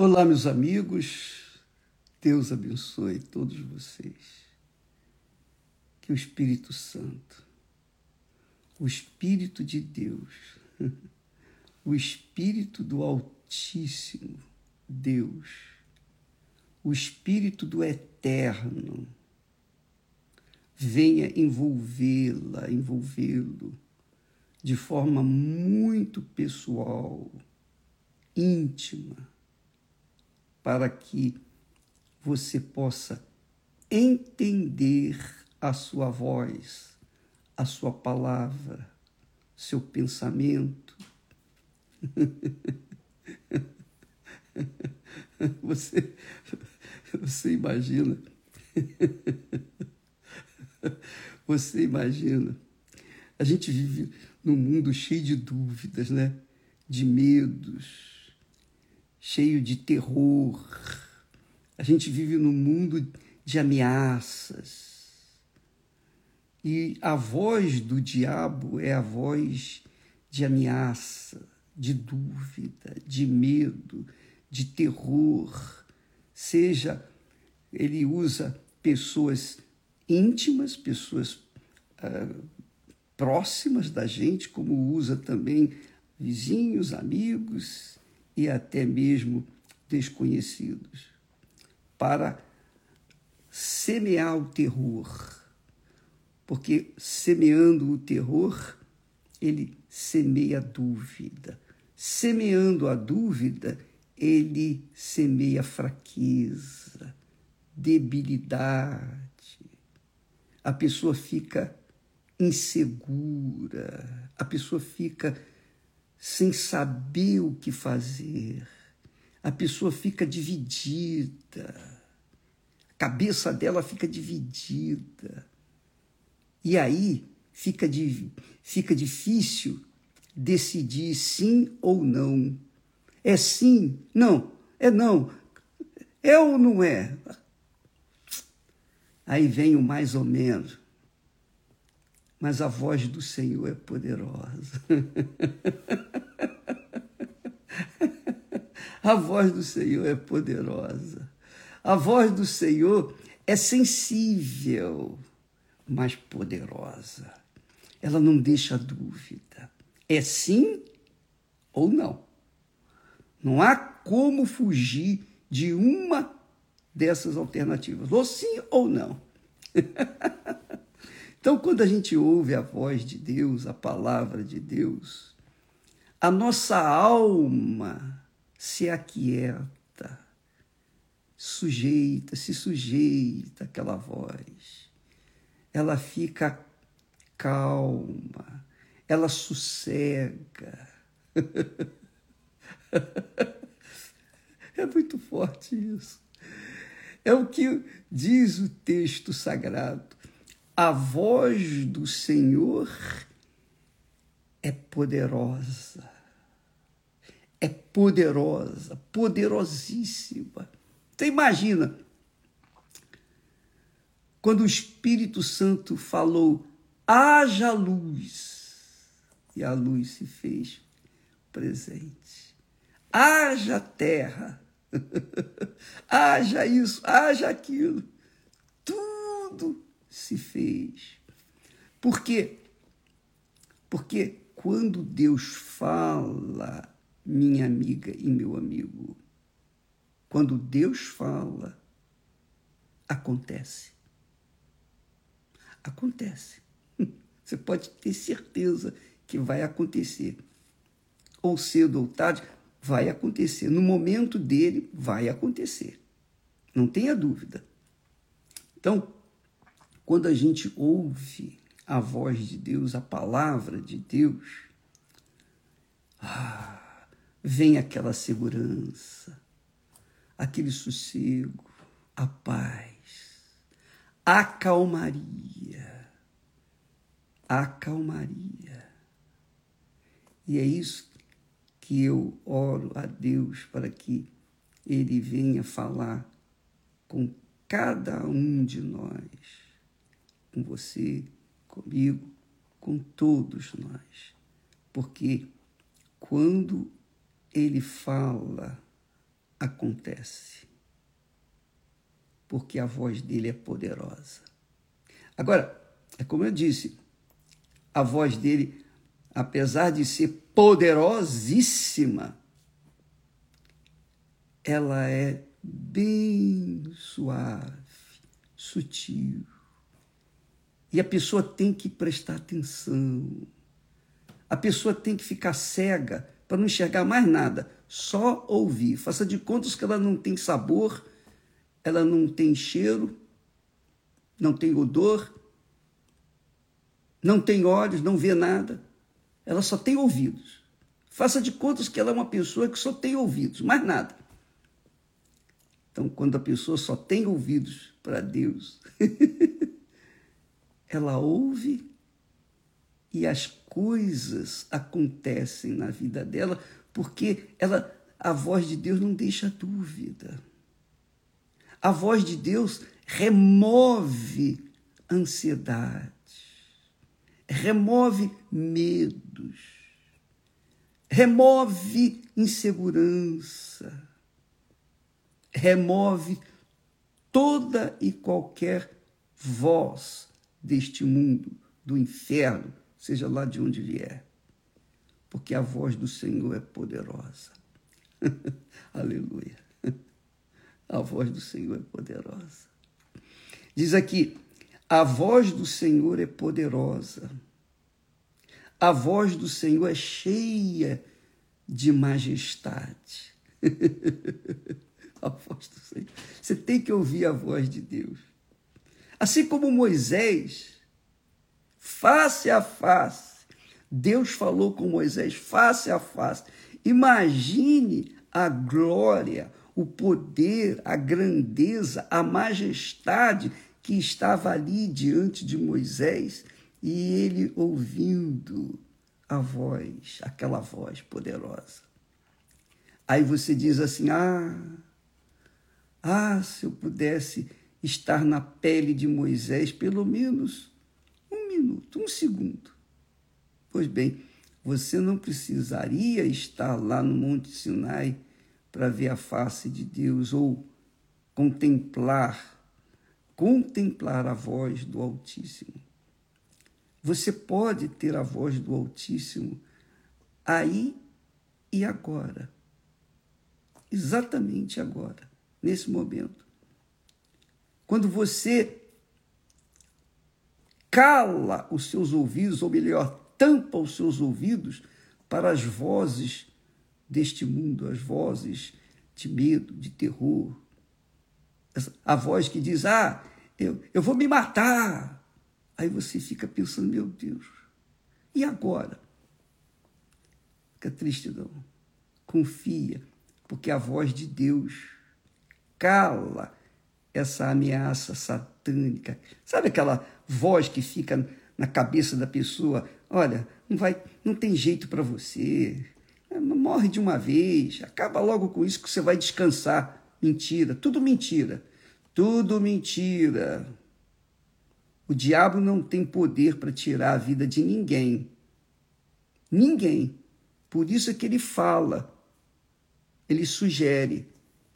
Olá, meus amigos. Deus abençoe todos vocês. Que o Espírito Santo, o Espírito de Deus, o Espírito do Altíssimo Deus, o Espírito do Eterno, venha envolvê-la, envolvê-lo de forma muito pessoal, íntima para que você possa entender a sua voz, a sua palavra, seu pensamento. Você, você imagina, você imagina, a gente vive num mundo cheio de dúvidas, né? De medos, cheio de terror. A gente vive num mundo de ameaças. E a voz do diabo é a voz de ameaça, de dúvida, de medo, de terror. Seja ele usa pessoas íntimas, pessoas ah, próximas da gente, como usa também vizinhos, amigos, e até mesmo desconhecidos, para semear o terror. Porque semeando o terror, ele semeia a dúvida. Semeando a dúvida, ele semeia fraqueza, debilidade. A pessoa fica insegura, a pessoa fica sem saber o que fazer. A pessoa fica dividida, a cabeça dela fica dividida. E aí fica, fica difícil decidir sim ou não. É sim, não, é não, é ou não é? Aí vem o mais ou menos mas a voz do Senhor é poderosa. a voz do Senhor é poderosa. A voz do Senhor é sensível, mas poderosa. Ela não deixa dúvida. É sim ou não. Não há como fugir de uma dessas alternativas, ou sim ou não. Então, quando a gente ouve a voz de Deus, a palavra de Deus, a nossa alma se aquieta, sujeita, se sujeita àquela voz. Ela fica calma, ela sossega. É muito forte isso. É o que diz o texto sagrado a voz do Senhor é poderosa. É poderosa, poderosíssima. Você imagina quando o Espírito Santo falou: haja luz, e a luz se fez presente. Haja terra, haja isso, haja aquilo. Tudo se fez. Por quê? Porque quando Deus fala, minha amiga e meu amigo, quando Deus fala, acontece. Acontece. Você pode ter certeza que vai acontecer. Ou cedo ou tarde, vai acontecer. No momento dele, vai acontecer. Não tenha dúvida. Então, quando a gente ouve a voz de Deus, a palavra de Deus, ah, vem aquela segurança, aquele sossego, a paz, a calmaria, a calmaria. E é isso que eu oro a Deus para que Ele venha falar com cada um de nós com você, comigo, com todos nós. Porque quando ele fala, acontece. Porque a voz dele é poderosa. Agora, é como eu disse, a voz dele, apesar de ser poderosíssima, ela é bem suave, sutil. E a pessoa tem que prestar atenção. A pessoa tem que ficar cega para não enxergar mais nada, só ouvir. Faça de contas que ela não tem sabor, ela não tem cheiro, não tem odor, não tem olhos, não vê nada. Ela só tem ouvidos. Faça de contas que ela é uma pessoa que só tem ouvidos, mais nada. Então, quando a pessoa só tem ouvidos para Deus, ela ouve e as coisas acontecem na vida dela, porque ela a voz de Deus não deixa dúvida. A voz de Deus remove ansiedade, remove medos, remove insegurança, remove toda e qualquer voz deste mundo, do inferno, seja lá de onde vier, porque a voz do Senhor é poderosa. Aleluia. A voz do Senhor é poderosa. Diz aqui: a voz do Senhor é poderosa. A voz do Senhor é cheia de majestade. a voz do Senhor. Você tem que ouvir a voz de Deus. Assim como Moisés, face a face, Deus falou com Moisés face a face. Imagine a glória, o poder, a grandeza, a majestade que estava ali diante de Moisés e ele ouvindo a voz, aquela voz poderosa. Aí você diz assim: ah, ah, se eu pudesse estar na pele de Moisés pelo menos um minuto, um segundo. Pois bem, você não precisaria estar lá no Monte Sinai para ver a face de Deus ou contemplar, contemplar a voz do Altíssimo. Você pode ter a voz do Altíssimo aí e agora. Exatamente agora, nesse momento. Quando você cala os seus ouvidos, ou melhor, tampa os seus ouvidos para as vozes deste mundo, as vozes de medo, de terror. A voz que diz: Ah, eu, eu vou me matar. Aí você fica pensando: Meu Deus, e agora? Fica triste, não. Confia, porque a voz de Deus cala essa ameaça satânica. Sabe aquela voz que fica na cabeça da pessoa? Olha, não vai, não tem jeito para você. Morre de uma vez, acaba logo com isso que você vai descansar. Mentira, tudo mentira. Tudo mentira. O diabo não tem poder para tirar a vida de ninguém. Ninguém. Por isso é que ele fala, ele sugere,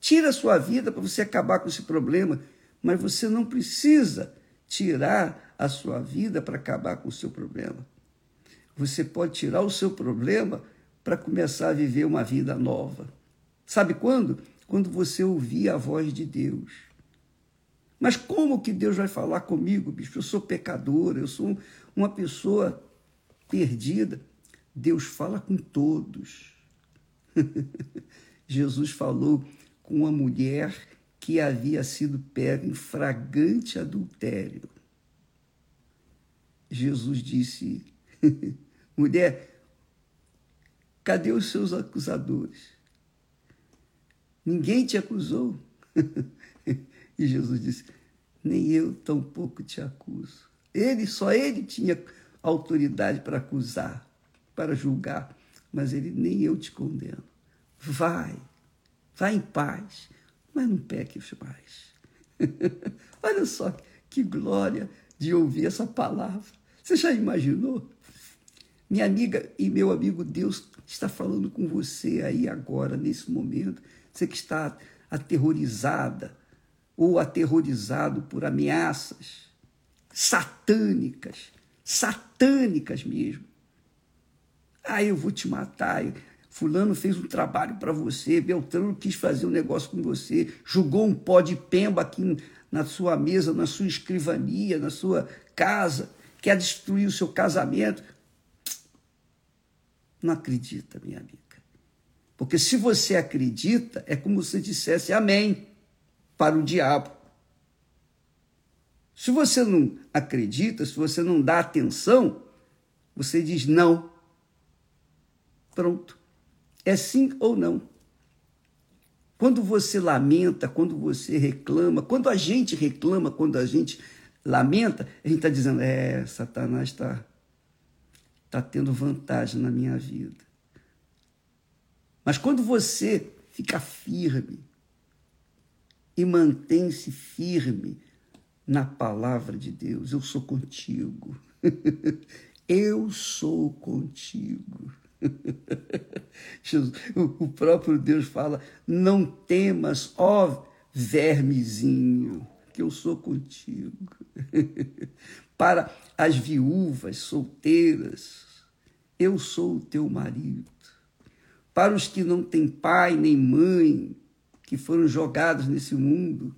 Tira a sua vida para você acabar com esse problema, mas você não precisa tirar a sua vida para acabar com o seu problema. Você pode tirar o seu problema para começar a viver uma vida nova. Sabe quando? Quando você ouvir a voz de Deus. Mas como que Deus vai falar comigo, bicho? Eu sou pecadora, eu sou uma pessoa perdida. Deus fala com todos. Jesus falou com uma mulher que havia sido pega em fragante adultério. Jesus disse: Mulher, cadê os seus acusadores? Ninguém te acusou? e Jesus disse: Nem eu tampouco te acuso. Ele, só ele tinha autoridade para acusar, para julgar, mas ele nem eu te condeno. Vai, Vá em paz, mas não peques mais. Olha só que glória de ouvir essa palavra. Você já imaginou? Minha amiga e meu amigo, Deus está falando com você aí agora, nesse momento. você que está aterrorizada ou aterrorizado por ameaças satânicas, satânicas mesmo. Ah, eu vou te matar. Fulano fez um trabalho para você, Beltrano quis fazer um negócio com você, jogou um pó de pemba aqui na sua mesa, na sua escrivania, na sua casa, quer destruir o seu casamento. Não acredita, minha amiga. Porque se você acredita, é como se dissesse amém para o diabo. Se você não acredita, se você não dá atenção, você diz não. Pronto. É sim ou não. Quando você lamenta, quando você reclama, quando a gente reclama, quando a gente lamenta, a gente está dizendo: é, Satanás está tá tendo vantagem na minha vida. Mas quando você fica firme e mantém-se firme na palavra de Deus, eu sou contigo. eu sou contigo. o próprio Deus fala: não temas, ó vermezinho, que eu sou contigo. Para as viúvas solteiras, eu sou o teu marido. Para os que não têm pai nem mãe, que foram jogados nesse mundo,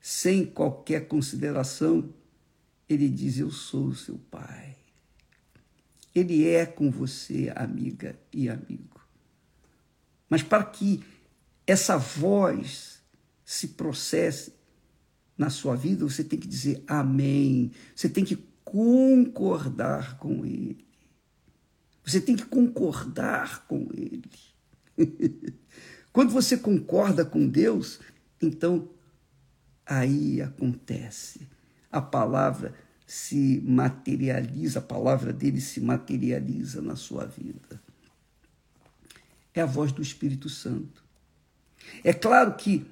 sem qualquer consideração, ele diz: Eu sou o seu pai. Ele é com você, amiga e amigo. Mas para que essa voz se processe na sua vida, você tem que dizer amém. Você tem que concordar com ele. Você tem que concordar com ele. Quando você concorda com Deus, então aí acontece. A palavra se materializa, a palavra dele se materializa na sua vida. É a voz do Espírito Santo. É claro que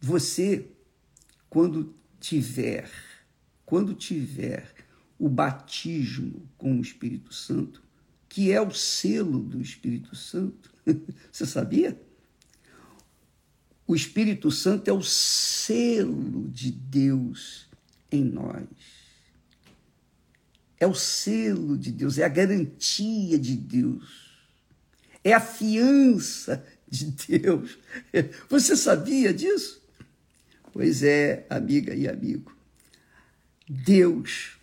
você, quando tiver, quando tiver o batismo com o Espírito Santo, que é o selo do Espírito Santo, você sabia? O Espírito Santo é o selo de Deus em nós é o selo de Deus, é a garantia de Deus, é a fiança de Deus. Você sabia disso? Pois é, amiga e amigo. Deus,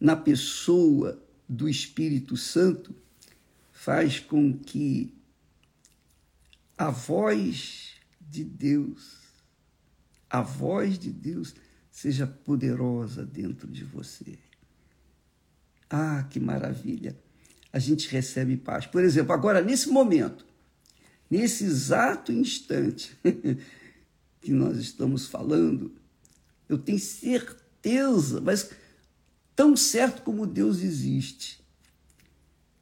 na pessoa do Espírito Santo, faz com que a voz de Deus, a voz de Deus, seja poderosa dentro de você. Ah, que maravilha! A gente recebe paz. Por exemplo, agora, nesse momento, nesse exato instante que nós estamos falando, eu tenho certeza, mas tão certo como Deus existe,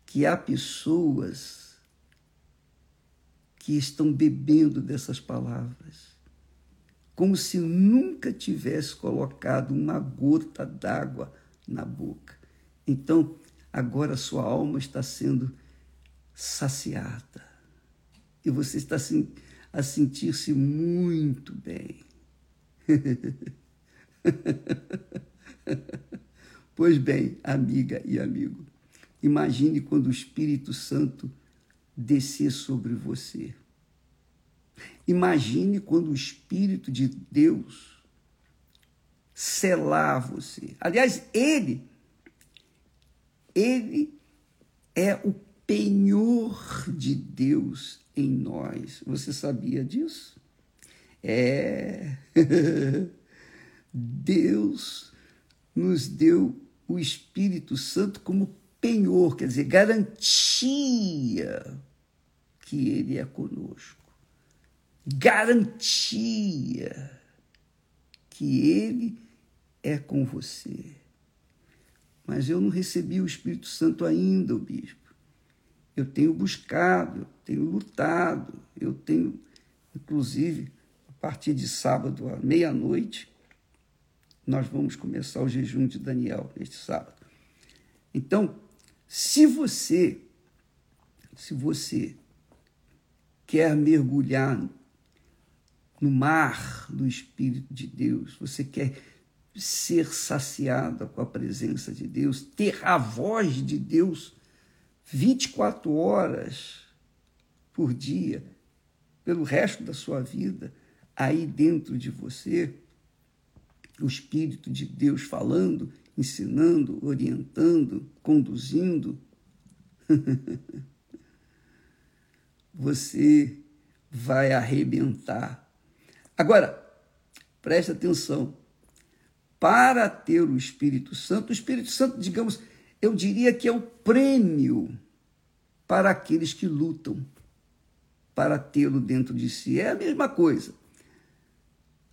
que há pessoas que estão bebendo dessas palavras, como se nunca tivesse colocado uma gota d'água na boca. Então, agora sua alma está sendo saciada e você está a sentir-se muito bem. pois bem, amiga e amigo, imagine quando o Espírito Santo descer sobre você. Imagine quando o Espírito de Deus selar você. Aliás, ele ele é o penhor de Deus em nós. Você sabia disso? É. Deus nos deu o Espírito Santo como penhor, quer dizer, garantia que Ele é conosco. Garantia que Ele é com você. Mas eu não recebi o Espírito Santo ainda, o bispo. Eu tenho buscado, eu tenho lutado, eu tenho, inclusive, a partir de sábado à meia-noite, nós vamos começar o jejum de Daniel neste sábado. Então, se você, se você quer mergulhar no mar do Espírito de Deus, você quer ser saciada com a presença de Deus, ter a voz de Deus 24 horas por dia, pelo resto da sua vida, aí dentro de você, o Espírito de Deus falando, ensinando, orientando, conduzindo, você vai arrebentar. Agora, preste atenção. Para ter o Espírito Santo, o Espírito Santo, digamos, eu diria que é o prêmio para aqueles que lutam para tê-lo dentro de si. É a mesma coisa.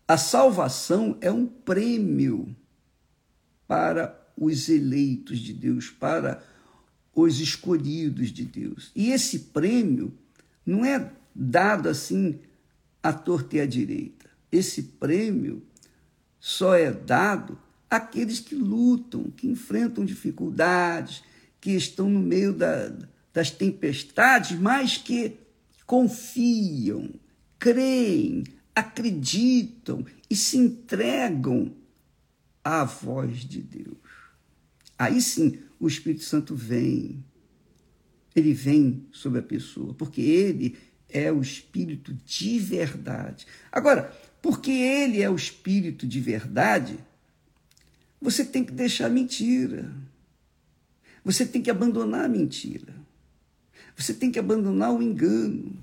A salvação é um prêmio para os eleitos de Deus, para os escolhidos de Deus. E esse prêmio não é dado assim à torta e à direita. Esse prêmio só é dado àqueles que lutam, que enfrentam dificuldades, que estão no meio da, das tempestades, mas que confiam, creem, acreditam e se entregam à voz de Deus. Aí sim o Espírito Santo vem. Ele vem sobre a pessoa, porque ele é o Espírito de verdade. Agora, porque ele é o Espírito de verdade, você tem que deixar a mentira. Você tem que abandonar a mentira. Você tem que abandonar o engano.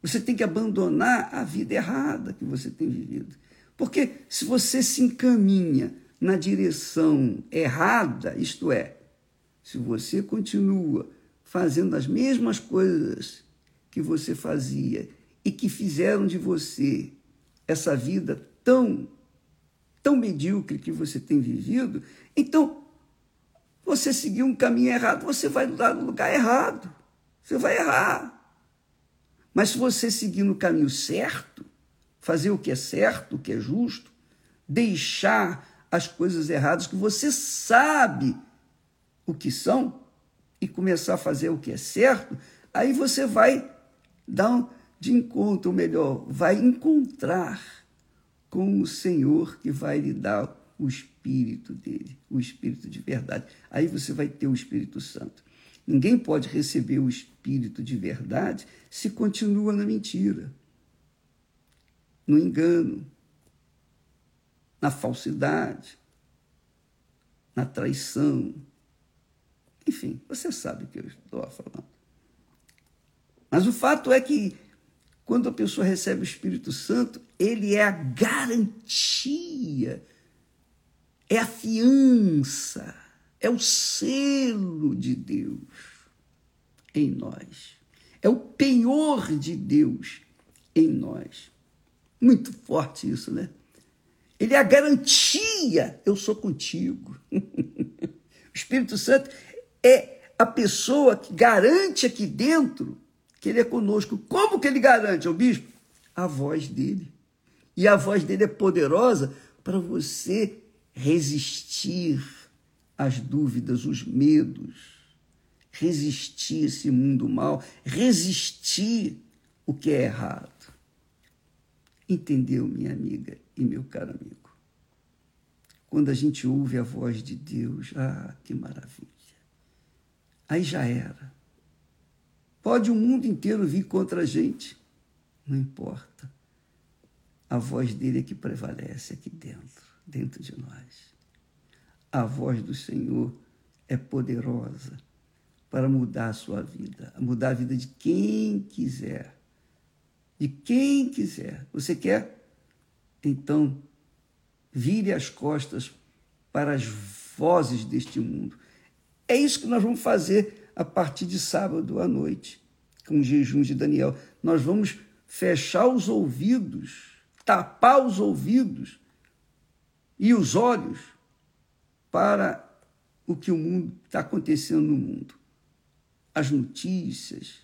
Você tem que abandonar a vida errada que você tem vivido. Porque se você se encaminha na direção errada, isto é, se você continua fazendo as mesmas coisas que você fazia e que fizeram de você essa vida tão tão medíocre que você tem vivido, então você seguiu um caminho errado, você vai no lugar errado. Você vai errar. Mas se você seguir no caminho certo, fazer o que é certo, o que é justo, deixar as coisas erradas que você sabe o que são e começar a fazer o que é certo, aí você vai dar de encontro, ou melhor, vai encontrar com o Senhor que vai lhe dar o Espírito dele, o Espírito de verdade. Aí você vai ter o Espírito Santo. Ninguém pode receber o Espírito de verdade se continua na mentira, no engano, na falsidade, na traição. Enfim, você sabe o que eu estou falando. Mas o fato é que quando a pessoa recebe o Espírito Santo, ele é a garantia, é a fiança, é o selo de Deus em nós. É o penhor de Deus em nós. Muito forte isso, né? Ele é a garantia, eu sou contigo. o Espírito Santo é a pessoa que garante aqui dentro que ele é conosco. Como que ele garante, o bispo? A voz dele. E a voz dele é poderosa para você resistir às dúvidas, os medos, resistir esse mundo mal, resistir o que é errado. Entendeu, minha amiga e meu caro amigo? Quando a gente ouve a voz de Deus, ah, que maravilha. Aí já era. Pode o mundo inteiro vir contra a gente, não importa. A voz dele é que prevalece aqui dentro, dentro de nós. A voz do Senhor é poderosa para mudar a sua vida, mudar a vida de quem quiser. De quem quiser. Você quer? Então, vire as costas para as vozes deste mundo. É isso que nós vamos fazer a partir de sábado à noite, com o jejum de Daniel. Nós vamos fechar os ouvidos, tapar os ouvidos e os olhos para o que o mundo está acontecendo no mundo as notícias,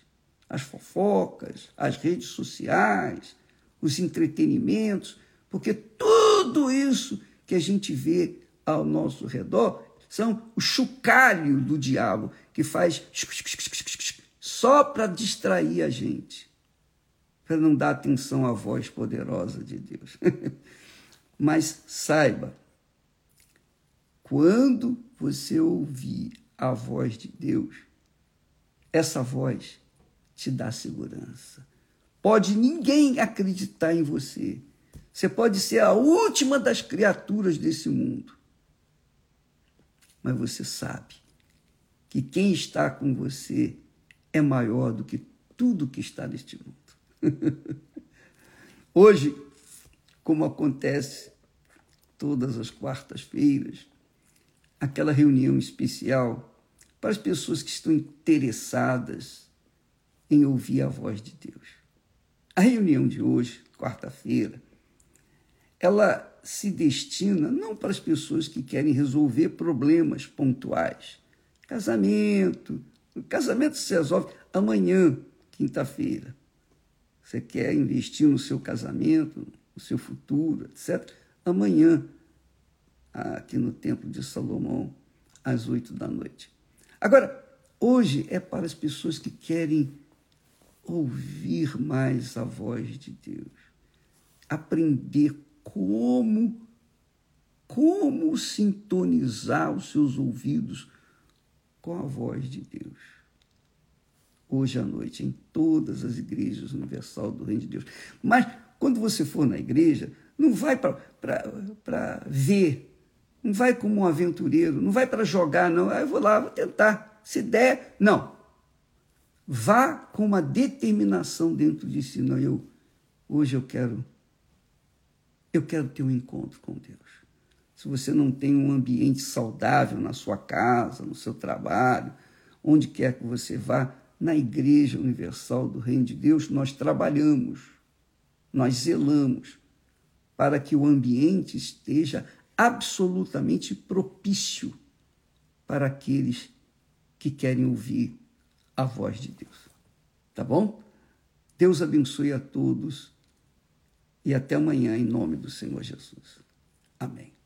as fofocas, as redes sociais, os entretenimentos, porque tudo isso que a gente vê ao nosso redor são o chocalho do diabo que faz só para distrair a gente. para não dar atenção à voz poderosa de Deus. Mas saiba, quando você ouvir a voz de Deus, essa voz te dá segurança. Pode ninguém acreditar em você. Você pode ser a última das criaturas desse mundo. Mas você sabe que quem está com você é maior do que tudo que está neste mundo. Hoje, como acontece todas as quartas-feiras, aquela reunião especial para as pessoas que estão interessadas em ouvir a voz de Deus. A reunião de hoje, quarta-feira, ela se destina não para as pessoas que querem resolver problemas pontuais. Casamento, o casamento se resolve amanhã, quinta-feira. Você quer investir no seu casamento, no seu futuro, etc. Amanhã, aqui no Templo de Salomão, às oito da noite. Agora, hoje é para as pessoas que querem ouvir mais a voz de Deus, aprender como como sintonizar os seus ouvidos com a voz de Deus. Hoje à noite, em todas as igrejas universal do Reino de Deus. Mas quando você for na igreja, não vai para ver, não vai como um aventureiro, não vai para jogar, não. Ah, eu vou lá, vou tentar. Se der, não. Vá com uma determinação dentro de si. Não, eu, hoje eu quero, eu quero ter um encontro com Deus. Se você não tem um ambiente saudável na sua casa, no seu trabalho, onde quer que você vá, na Igreja Universal do Reino de Deus, nós trabalhamos, nós zelamos para que o ambiente esteja absolutamente propício para aqueles que querem ouvir a voz de Deus. Tá bom? Deus abençoe a todos e até amanhã, em nome do Senhor Jesus. Amém.